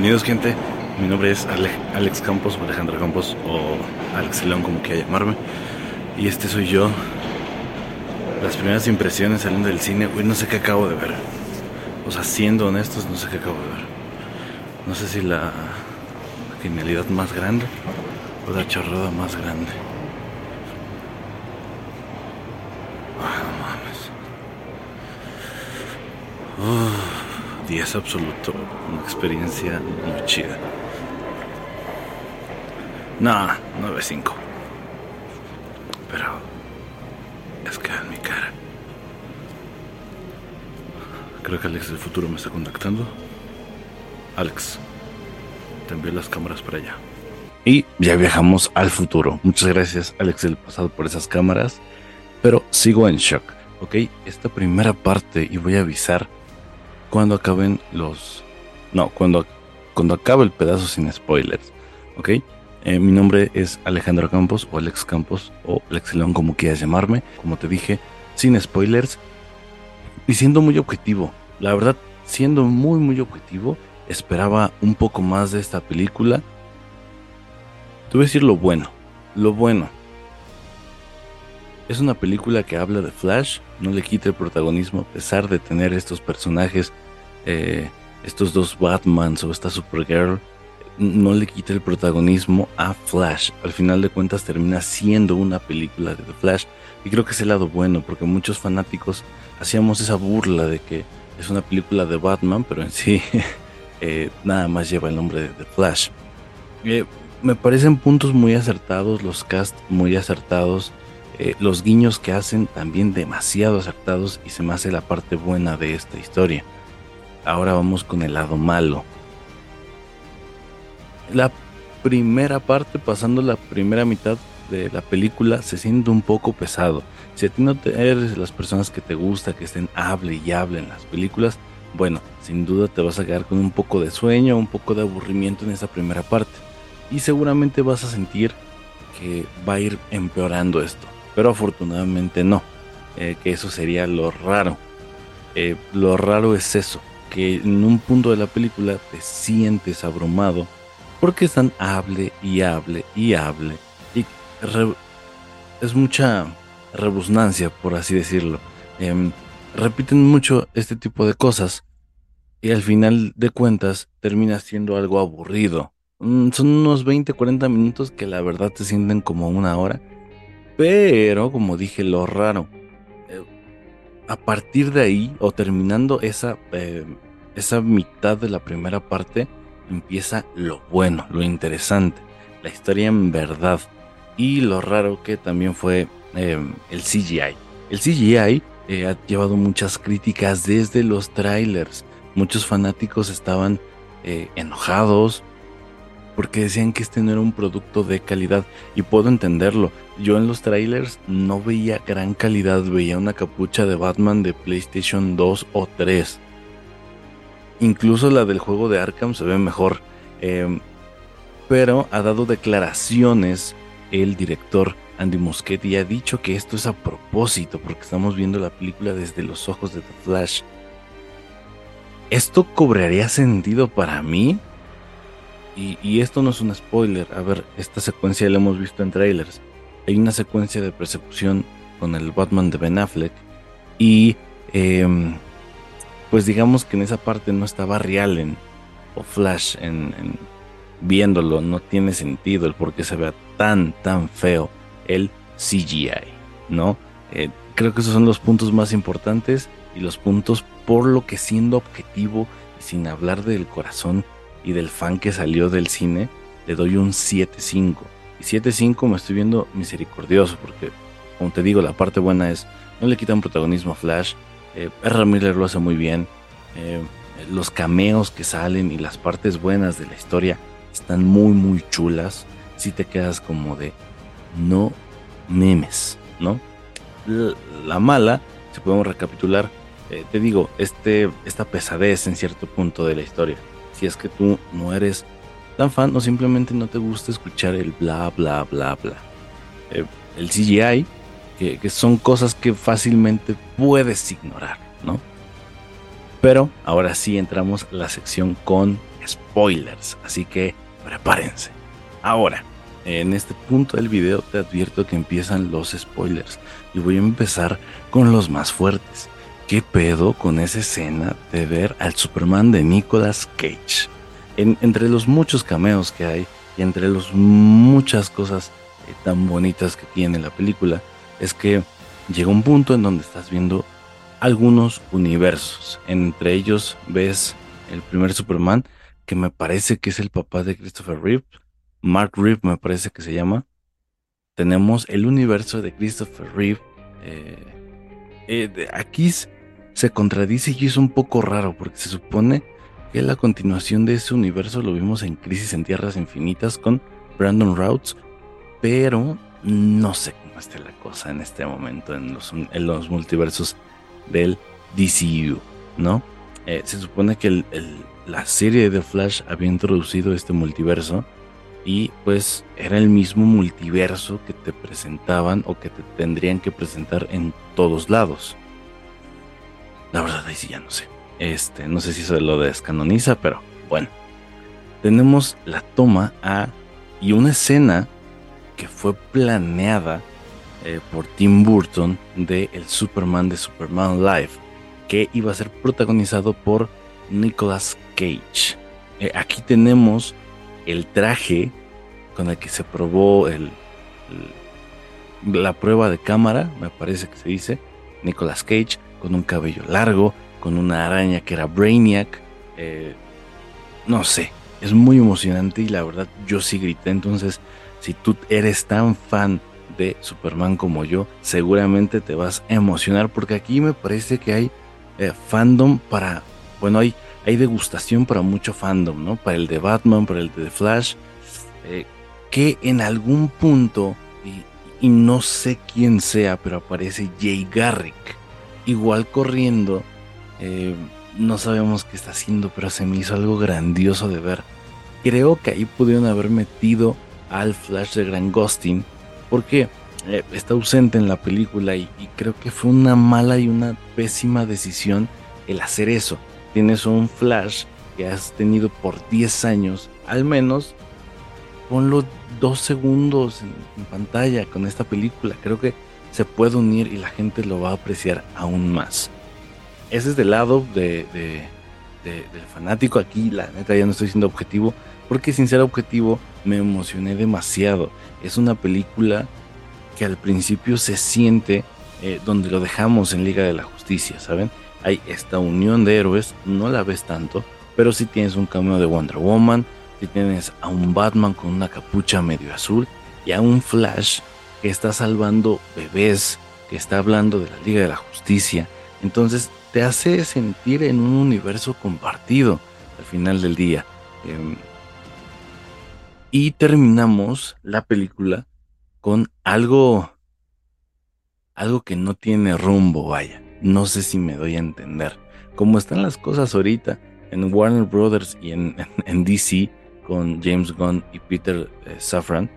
Bienvenidos gente, mi nombre es Alex Campos o Alejandro Campos o Alex León como quiera llamarme y este soy yo. Las primeras impresiones saliendo del cine, uy, no sé qué acabo de ver. O sea, siendo honestos, no sé qué acabo de ver. No sé si la genialidad más grande o la chorrada más grande. 10 absoluto. Una experiencia muy chida. No, 9-5. Pero es que en mi cara. Creo que Alex del futuro me está contactando. Alex, te envío las cámaras para allá. Y ya viajamos al futuro. Muchas gracias, Alex del pasado, por esas cámaras. Pero sigo en shock. Ok, esta primera parte, y voy a avisar cuando acaben los... No, cuando, cuando acabe el pedazo sin spoilers. ¿Ok? Eh, mi nombre es Alejandro Campos o Alex Campos o Alex León como quieras llamarme. Como te dije, sin spoilers. Y siendo muy objetivo. La verdad, siendo muy muy objetivo, esperaba un poco más de esta película. Te voy a decir lo bueno. Lo bueno. Es una película que habla de Flash, no le quita el protagonismo a pesar de tener estos personajes, eh, estos dos Batmans o esta Supergirl, no le quita el protagonismo a Flash. Al final de cuentas termina siendo una película de The Flash y creo que es el lado bueno porque muchos fanáticos hacíamos esa burla de que es una película de Batman, pero en sí eh, nada más lleva el nombre de The Flash. Eh, me parecen puntos muy acertados, los cast muy acertados. Eh, los guiños que hacen también demasiado acertados y se me hace la parte buena de esta historia. Ahora vamos con el lado malo. La primera parte, pasando la primera mitad de la película, se siente un poco pesado. Si a ti no eres las personas que te gusta que estén hable y hable en las películas, bueno, sin duda te vas a quedar con un poco de sueño, un poco de aburrimiento en esa primera parte. Y seguramente vas a sentir que va a ir empeorando esto pero afortunadamente no, eh, que eso sería lo raro. Eh, lo raro es eso, que en un punto de la película te sientes abrumado porque están hable y hable y hable y es mucha rebusnancia, por así decirlo. Em, repiten mucho este tipo de cosas y al final de cuentas termina siendo algo aburrido. Mm, son unos 20, 40 minutos que la verdad te sienten como una hora pero, como dije, lo raro. Eh, a partir de ahí, o terminando esa, eh, esa mitad de la primera parte, empieza lo bueno, lo interesante, la historia en verdad. Y lo raro que también fue em, el CGI. El CGI eh, ha llevado muchas críticas desde los trailers. Muchos fanáticos estaban enojados porque decían que este no era un producto de calidad y puedo entenderlo. Yo en los trailers no veía gran calidad, veía una capucha de Batman de PlayStation 2 o 3. Incluso la del juego de Arkham se ve mejor. Em, pero ha dado declaraciones el director Andy Muschietti ha dicho que esto es a propósito porque estamos viendo la película desde los ojos de The Flash. ¿Esto cobraría sentido para mí? Y, esto no es un spoiler. A ver, esta secuencia la hemos visto en trailers. Hay una secuencia de persecución con el Batman de Ben Affleck. Y em, pues digamos que en esa parte no estaba Real en o Flash en, viéndolo. No tiene sentido el por qué se vea tan, tan feo el CGI, ¿no? Eh, creo que esos son los puntos más importantes y los puntos por lo que siendo objetivo y sin hablar del corazón y del fan que salió del cine, le doy un 7.5. Y 7.5 me estoy viendo misericordioso porque, como te digo, la parte buena es, no le quitan protagonismo a Flash, eh, R. Miller lo hace muy bien, eh, los cameos que salen y las partes buenas de la historia están muy, muy chulas. Si te quedas como de, no memes, ¿no? La, mala, si podemos recapitular, eh, te digo, este, esta pesadez en cierto punto de la historia si es que tú no eres tan fan o simplemente no te gusta escuchar el bla, bla, bla, bla. Eh, el CGI, que, son cosas que fácilmente puedes ignorar, ¿no? Pero ahora sí entramos a la sección con spoilers, así que prepárense. Ahora, en este punto del video te advierto que empiezan los spoilers y voy a empezar con los más fuertes. ¿Qué pedo con esa escena de ver al Superman de Nicolas Cage? entre los muchos cameos que hay y entre las muchas cosas eh, tan bonitas que tiene la película, es que llega un punto en donde estás viendo algunos universos. Entre ellos ves el primer Superman, que me parece que es el papá de Christopher Reeve. Mark Reeve me parece que se llama. Tenemos el universo de Christopher Reeve. Eh, eh, aquí se contradice y es un poco raro porque se supone que la continuación de ese universo lo vimos en Crisis en Tierras Infinitas con Brandon Routs, pero no sé cómo está la cosa en este momento en los, en los multiversos del DCU, ¿no? Eh, se supone que la serie de Flash había introducido este multiverso y pues era el mismo multiverso que te presentaban o que te tendrían que presentar en todos lados. La verdad ahí sí ya no sé. Este, no sé si eso lo descanoniza, pero bueno. Tenemos la toma a y una escena que fue planeada eh, por Tim Burton de El Superman de Superman Live, que iba a ser protagonizado por Nicolas Cage. Eh, aquí tenemos el traje con el que se probó el, la prueba de cámara, me parece que se dice, Nicolas Cage, con un cabello largo, con una araña que era Brainiac. Eh, no sé, es muy emocionante y la verdad yo sí grité. Entonces, si tú eres tan fan de Superman como yo, seguramente te vas a emocionar porque aquí me parece que hay eh, fandom para, bueno, hay, hay degustación para mucho fandom, ¿no? Para el de Batman, para el de Flash, eh, que en algún punto, y, y, no sé quién sea, pero aparece Jay Garrick, igual corriendo eh, no sabemos qué está haciendo, pero se me hizo algo grandioso de ver. Creo que ahí pudieron haber metido al Flash de Gran Ghosting, porque eh, está ausente en la película y, creo que fue una mala y una pésima decisión el hacer eso. Tienes un Flash que has tenido por 10 años, al menos ponlo dos segundos en pantalla con esta película. Creo que se puede unir y la gente lo va a apreciar aún más ese es del lado de, del fanático. Aquí, la neta, ya no estoy siendo objetivo, porque sin ser objetivo me emocioné demasiado. Es una película que al principio se siente eh, donde lo dejamos en Liga de la Justicia, ¿saben? Hay esta unión de héroes, no la ves tanto, pero si tienes un cameo de Wonder Woman, si tienes a un Batman con una capucha medio azul y a un Flash que está salvando bebés, que está hablando de la Liga de la Justicia. Entonces te hace sentir en un universo compartido al final del día. Em, y terminamos la película con algo, algo que no tiene rumbo, vaya. No sé si me doy a entender. Como están las cosas ahorita en Warner Brothers y en, DC con James Gunn y Peter eh, Safran,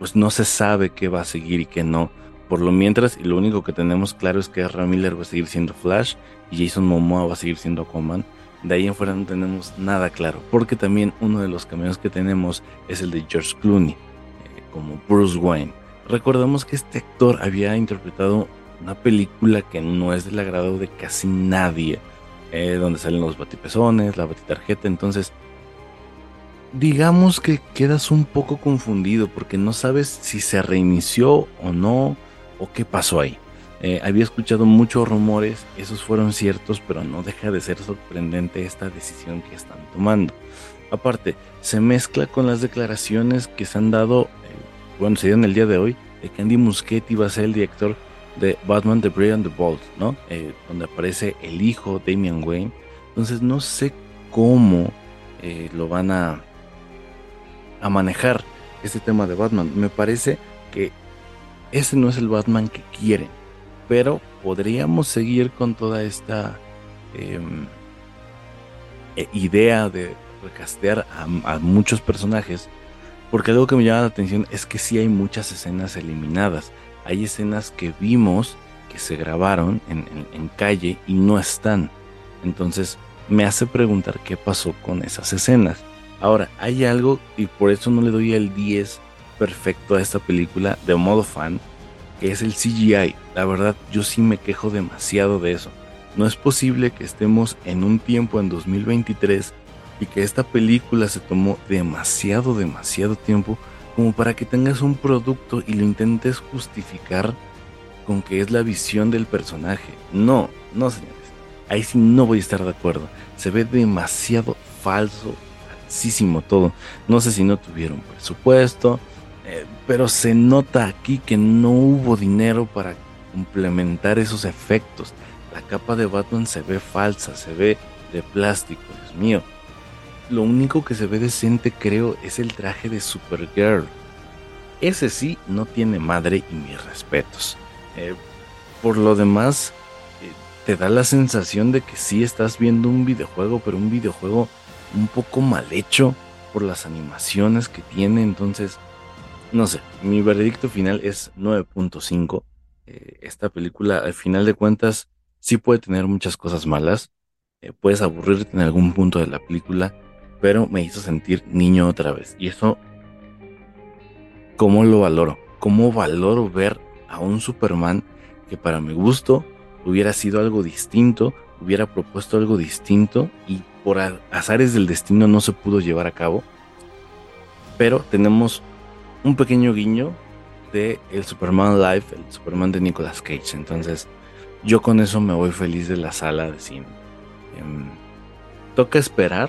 pues no se sabe qué va a seguir y qué no por lo mientras, y lo único que tenemos claro es que Ezra Miller va a seguir siendo Flash y Jason Momoa va a seguir siendo Aquaman. De ahí en fuera no tenemos nada claro, porque también uno de los cameos que tenemos es el de George Clooney, eh, como Bruce Wayne. Recordamos que este actor había interpretado una película que no es del agrado de casi nadie, eh, donde salen los batipezones, la batitarjeta, entonces digamos que quedas un poco confundido porque no sabes si se reinició o no, o qué pasó ahí. Eh, había escuchado muchos rumores, esos fueron ciertos, pero no deja de ser sorprendente esta decisión que están tomando. Aparte, se mezcla con las declaraciones que se han dado, eh, bueno, se dieron el día de hoy, de que Andy Muschietti va a ser el director de Batman The Brave and the Bold, ¿no? Eh, donde aparece el hijo Damian Wayne. Entonces no sé cómo lo van a, a manejar este tema de Batman. Me parece que ese no es el Batman que quieren. Pero podríamos seguir con toda esta em, e, idea de recastear a, muchos personajes. Porque algo que me llama la atención es que sí hay muchas escenas eliminadas. Hay escenas que vimos que se grabaron en, calle y no están. Entonces, me hace preguntar qué pasó con esas escenas. Ahora, hay algo, y por eso no le doy el 10 perfecto a esta película de modo fan, que es el CGI. La verdad, yo sí me quejo demasiado de eso. No es posible que estemos en un tiempo en 2023 y que esta película se tomó demasiado, demasiado tiempo como para que tengas un producto y lo intentes justificar con que es la visión del personaje. No, no señores. Ahí sí no voy a estar de acuerdo. Se ve demasiado falso, todo. No sé si no tuvieron presupuesto, eh, pero se nota aquí que no hubo dinero para complementar esos efectos. La capa de Batman se ve falsa, se ve de plástico, Dios mío. Lo único que se ve decente creo es el traje de Supergirl. Ese sí no tiene madre y mis respetos. Eh, por lo demás, eh, te da la sensación de que sí estás viendo un videojuego, pero un videojuego un poco mal hecho por las animaciones que tiene. Entonces, no sé, mi veredicto final es 9.5. Eh, esta película, al final de cuentas, sí puede tener muchas cosas malas. puedes aburrirte en algún punto de la película pero me hizo sentir niño otra vez. Y eso, ¿cómo lo valoro? ¿Cómo valoro ver a un Superman que para mi gusto hubiera sido algo distinto, hubiera propuesto algo distinto y por azares del destino no se pudo llevar a cabo? Pero tenemos un pequeño guiño de el Superman Live, el Superman de Nicolas Cage. Entonces, yo con eso me voy feliz de la sala de cine. Em, toca esperar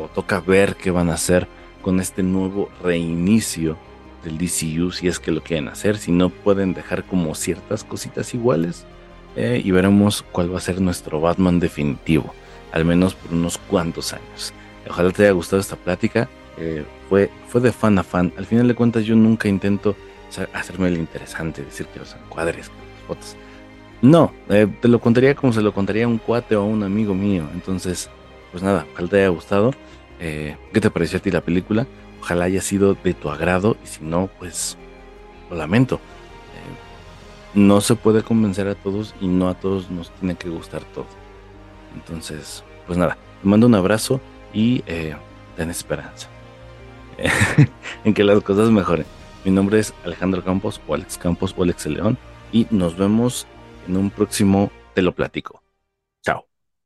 o toca ver qué van a hacer con este nuevo reinicio del DCU si es que lo quieren hacer, si no pueden dejar como ciertas cositas iguales eh, y veremos cuál va a ser nuestro Batman definitivo, al menos por unos cuantos años. Ojalá te haya gustado esta plática, eh, fue, fue de fan a fan, al final de cuentas yo nunca intento hacerme el interesante, decir que los encuadres, las fotos. No, eh, te lo contaría como se lo contaría un cuate o a un amigo mío, entonces pues nada, ojalá te haya gustado. Eh, ¿Qué te pareció a ti la película? Ojalá haya sido de tu agrado y si no, pues lo lamento. No se puede convencer a todos y no a todos nos tiene que gustar todo. Entonces, pues nada, te mando un abrazo y eh, ten esperanza en que las cosas mejoren. Mi nombre es Alejandro Campos o Alex Campos o Alex León y nos vemos en un próximo Te lo platico.